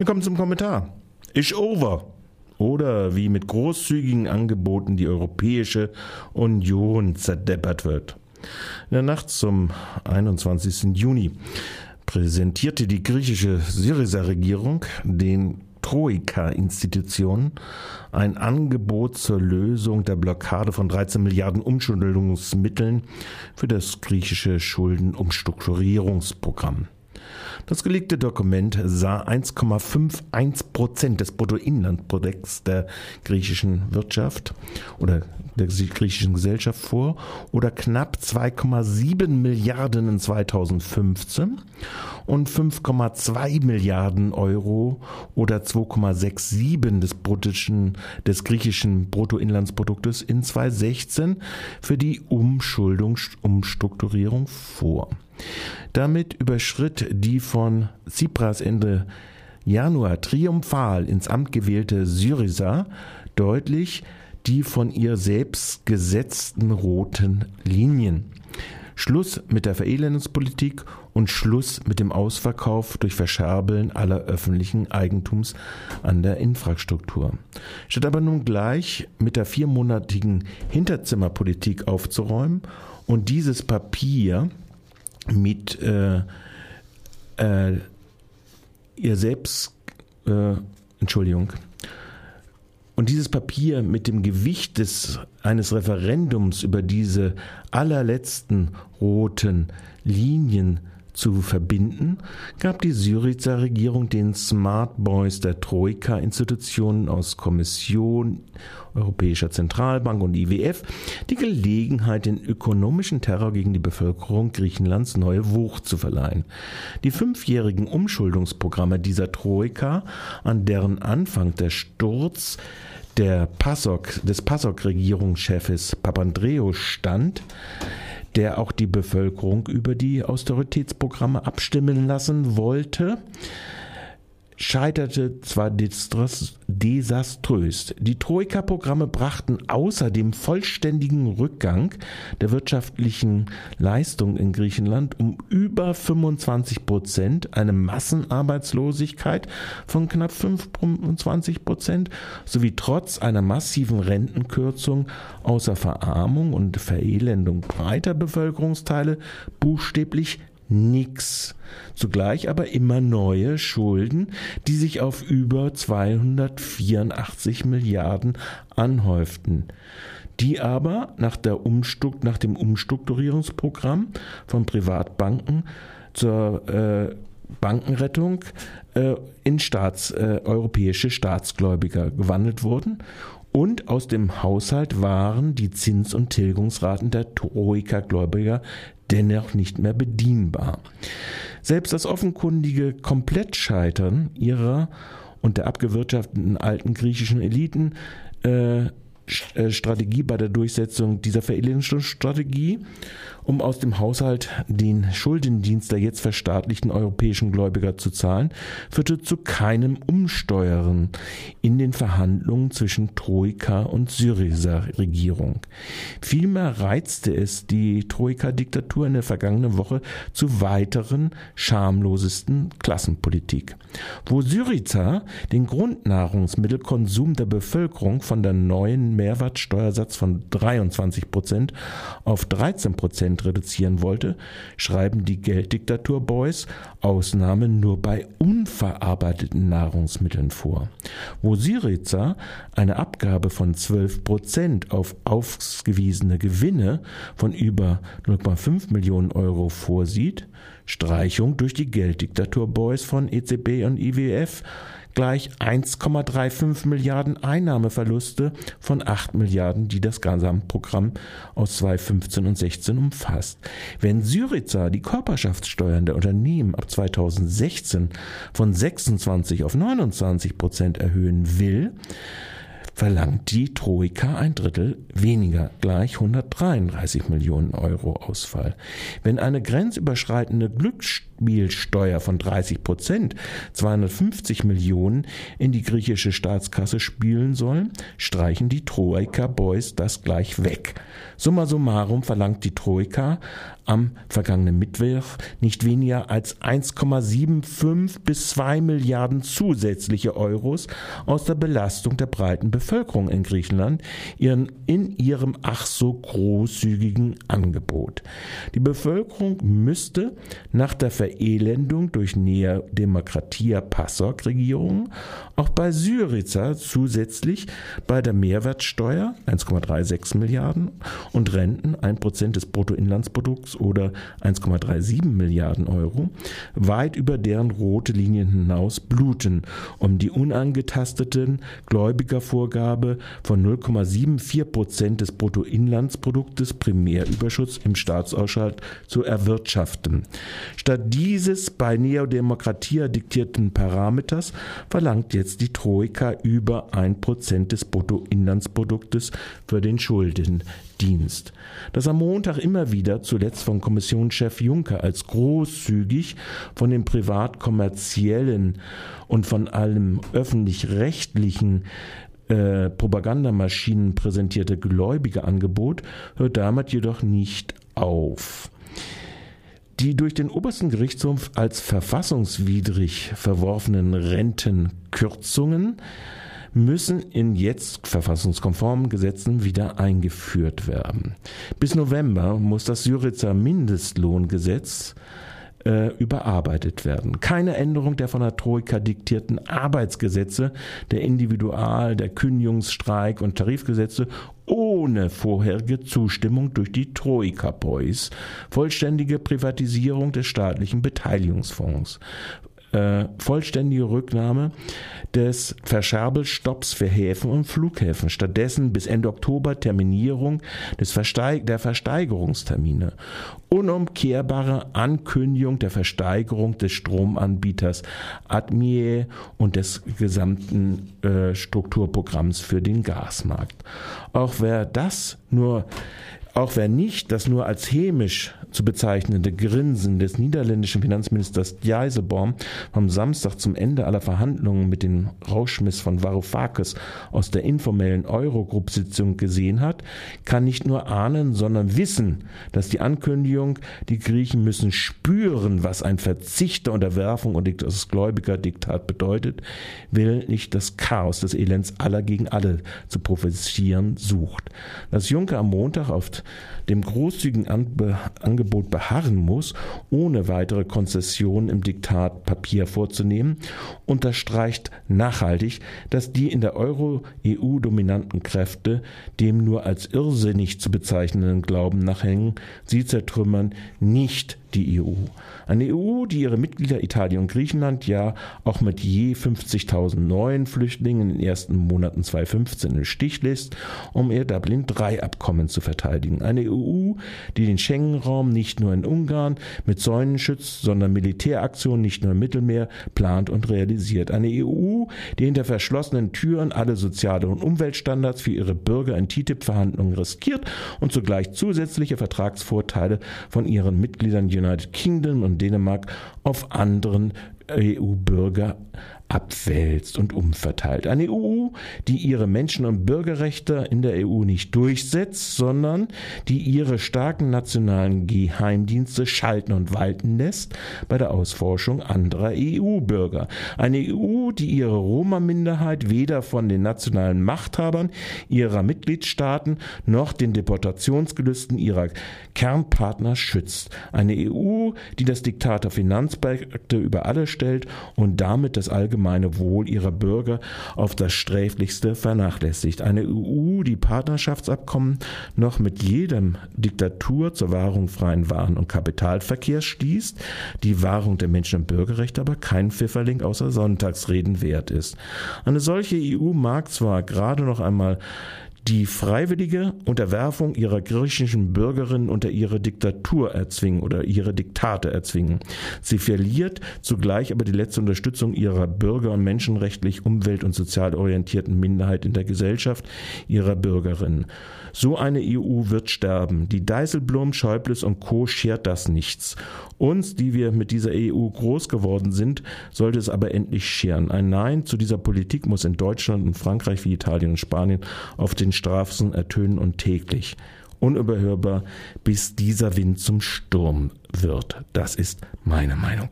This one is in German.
Willkommen zum Kommentar. Ish over. Oder wie mit großzügigen Angeboten die Europäische Union zerdeppert wird. In der Nacht zum 21. Juni präsentierte die griechische Syriza-Regierung den Troika-Institutionen ein Angebot zur Lösung der Blockade von 13 Milliarden Umschuldungsmitteln für das griechische Schuldenumstrukturierungsprogramm. Das gelegte Dokument sah 1,51 Prozent des Bruttoinlandprodukts der griechischen Wirtschaft oder der griechischen Gesellschaft vor oder knapp 2,7 Milliarden in 2015 und 5,2 Milliarden Euro oder 2,67 des, des griechischen Bruttoinlandsproduktes in 2016 für die Umschuldung, Umstrukturierung vor. Damit überschritt die von Tsipras Ende Januar triumphal ins Amt gewählte Syriza deutlich die von ihr selbst gesetzten roten Linien. Schluss mit der Verelendungspolitik und Schluss mit dem Ausverkauf durch Verscherbeln aller öffentlichen Eigentums an der Infrastruktur. Statt aber nun gleich mit der viermonatigen Hinterzimmerpolitik aufzuräumen und dieses Papier mit äh, äh, ihr selbst, äh, Entschuldigung, und dieses Papier mit dem Gewicht des, eines Referendums über diese allerletzten roten Linien zu verbinden, gab die Syriza Regierung den Smart Boys der Troika-Institutionen aus Kommission, Europäischer Zentralbank und IWF die Gelegenheit, den ökonomischen Terror gegen die Bevölkerung Griechenlands neue Wucht zu verleihen. Die fünfjährigen Umschuldungsprogramme dieser Troika, an deren Anfang der Sturz der PASOK, des PASOK-Regierungschefes Papandreou stand, der auch die Bevölkerung über die Austeritätsprogramme abstimmen lassen wollte, scheiterte zwar desaströs. Die Troika-Programme brachten außer dem vollständigen Rückgang der wirtschaftlichen Leistung in Griechenland um über 25 Prozent, eine Massenarbeitslosigkeit von knapp 25 Prozent sowie trotz einer massiven Rentenkürzung außer Verarmung und Verelendung breiter Bevölkerungsteile buchstäblich nix. Zugleich aber immer neue Schulden, die sich auf über 284 Milliarden anhäuften, die aber nach, der Umstrukt, nach dem Umstrukturierungsprogramm von Privatbanken zur äh, Bankenrettung äh, in Staats, äh, europäische Staatsgläubiger gewandelt wurden und aus dem Haushalt waren die Zins- und Tilgungsraten der Troika-Gläubiger dennoch nicht mehr bedienbar. Selbst das offenkundige Komplettscheitern ihrer und der abgewirtschafteten alten griechischen Eliten äh, Strategie bei der Durchsetzung dieser Verelendungsstrategie, um aus dem Haushalt den Schuldendienst der jetzt verstaatlichten europäischen Gläubiger zu zahlen, führte zu keinem Umsteuern in den Verhandlungen zwischen Troika und Syriza-Regierung. Vielmehr reizte es die Troika-Diktatur in der vergangenen Woche zu weiteren schamlosesten Klassenpolitik. Wo Syriza den Grundnahrungsmittelkonsum der Bevölkerung von der neuen Mehrwertsteuersatz von 23 Prozent auf 13 Prozent reduzieren wollte, schreiben die Gelddiktatur-Boys Ausnahmen nur bei unverarbeiteten Nahrungsmitteln vor. Wo Syriza eine Abgabe von 12 Prozent auf ausgewiesene Gewinne von über 0,5 Millionen Euro vorsieht, Streichung durch die Gelddiktatur-Boys von EZB und IWF gleich 1,35 Milliarden Einnahmeverluste von 8 Milliarden, die das Gesamtprogramm aus 2015 und 16 umfasst. Wenn Syriza die Körperschaftssteuern der Unternehmen ab 2016 von 26 auf 29 Prozent erhöhen will, verlangt die Troika ein Drittel weniger, gleich 133 Millionen Euro Ausfall. Wenn eine grenzüberschreitende Glückssteuer Glücksspielsteuer von 30 Prozent 250 Millionen in die griechische Staatskasse spielen sollen, streichen die Troika-Boys das gleich weg. Summa summarum verlangt die Troika am vergangenen Mittwoch nicht weniger als 1,75 bis 2 Milliarden zusätzliche Euros aus der Belastung der breiten Bevölkerung in Griechenland ihren, in ihrem ach so großzügigen Angebot. Die Bevölkerung müsste nach der Verelendung durch Nea Demokratia PASOK-Regierung auch bei Syriza zusätzlich bei der Mehrwertsteuer 1,36 Milliarden und Renten 1% des Bruttoinlandsprodukts oder 1,37 Milliarden Euro weit über deren rote Linien hinaus bluten, um die unangetasteten Gläubigervorgabe von 0,74 Prozent des Bruttoinlandsproduktes Primärüberschuss im Staatshaushalt zu erwirtschaften. Statt dieses bei Neodemokratia diktierten Parameters verlangt jetzt die Troika über ein Prozent des Bruttoinlandsproduktes für den Schuldendienst. Das am Montag immer wieder, zuletzt von Kommissionschef Juncker, als großzügig von den privat-kommerziellen und von allem öffentlich-rechtlichen äh, Propagandamaschinen präsentierte Gläubigeangebot hört damit jedoch nicht auf. Die durch den obersten Gerichtshof als verfassungswidrig verworfenen Rentenkürzungen müssen in jetzt verfassungskonformen Gesetzen wieder eingeführt werden. Bis November muss das Syriza Mindestlohngesetz äh, überarbeitet werden. Keine Änderung der von der Troika diktierten Arbeitsgesetze, der Individual-, der Kündigungsstreik- und Tarifgesetze ohne vorherige Zustimmung durch die Troika-Boys. Vollständige Privatisierung des staatlichen Beteiligungsfonds äh, vollständige Rücknahme des Verscherbelstopps für Häfen und Flughäfen. Stattdessen bis Ende Oktober Terminierung des Versteig der Versteigerungstermine. Unumkehrbare Ankündigung der Versteigerung des Stromanbieters Admie und des gesamten äh, Strukturprogramms für den Gasmarkt. Auch wer das nur auch wer nicht das nur als hämisch zu bezeichnende Grinsen des niederländischen Finanzministers Dijsselborn vom Samstag zum Ende aller Verhandlungen mit dem Rauschmiss von Varoufakis aus der informellen Eurogroup-Sitzung gesehen hat, kann nicht nur ahnen, sondern wissen, dass die Ankündigung, die Griechen müssen spüren, was ein Verzicht der Unterwerfung und das Gläubigerdiktat bedeutet, will nicht das Chaos des Elends aller gegen alle zu profitieren sucht. Dass Juncker am Montag auf dem großzügigen Angebot beharren muss, ohne weitere Konzessionen im Diktat Papier vorzunehmen, unterstreicht nachhaltig, dass die in der Euro-EU dominanten Kräfte dem nur als irrsinnig zu bezeichnenden Glauben nachhängen, sie zertrümmern nicht die EU. Eine EU, die ihre Mitglieder Italien und Griechenland ja auch mit je 50.000 neuen Flüchtlingen in den ersten Monaten 2015 im Stich lässt, um ihr Dublin-III-Abkommen zu verteidigen. Eine EU, die den Schengen-Raum nicht nur in Ungarn mit Zäunen schützt, sondern Militäraktionen nicht nur im Mittelmeer plant und realisiert. Eine EU, die hinter verschlossenen Türen alle soziale und Umweltstandards für ihre Bürger in TTIP-Verhandlungen riskiert und zugleich zusätzliche Vertragsvorteile von ihren Mitgliedern United Kingdom und Dänemark auf anderen EU-Bürger abwälzt und umverteilt. Eine EU, die ihre Menschen- und Bürgerrechte in der EU nicht durchsetzt, sondern die ihre starken nationalen Geheimdienste schalten und walten lässt bei der Ausforschung anderer EU-Bürger. Eine EU, die ihre Roma-Minderheit weder von den nationalen Machthabern ihrer Mitgliedstaaten noch den Deportationsgelüsten ihrer Kernpartner schützt. Eine EU, die das Diktat der Finanzmärkte über alle stellt und damit das allgemeine Wohl ihrer Bürger auf das sträflichste vernachlässigt. Eine EU, die Partnerschaftsabkommen noch mit jedem Diktatur zur Wahrung freien Waren- und Kapitalverkehrs schließt, die Wahrung der Menschen- und Bürgerrechte aber kein Pfifferling außer Sonntagsreden wert ist. Eine solche EU mag zwar gerade noch einmal die freiwillige Unterwerfung ihrer griechischen Bürgerinnen unter ihre Diktatur erzwingen oder ihre Diktate erzwingen. Sie verliert zugleich aber die letzte Unterstützung ihrer Bürger und menschenrechtlich, umwelt- und sozial orientierten Minderheit in der Gesellschaft, ihrer Bürgerinnen. So eine EU wird sterben. Die Deiselblum, Schäubles und Co. schert das nichts. Uns, die wir mit dieser EU groß geworden sind, sollte es aber endlich scheren. Ein Nein zu dieser Politik muss in Deutschland und Frankreich wie Italien und Spanien auf den Straßen ertönen und täglich. Unüberhörbar, bis dieser Wind zum Sturm wird. Das ist meine Meinung.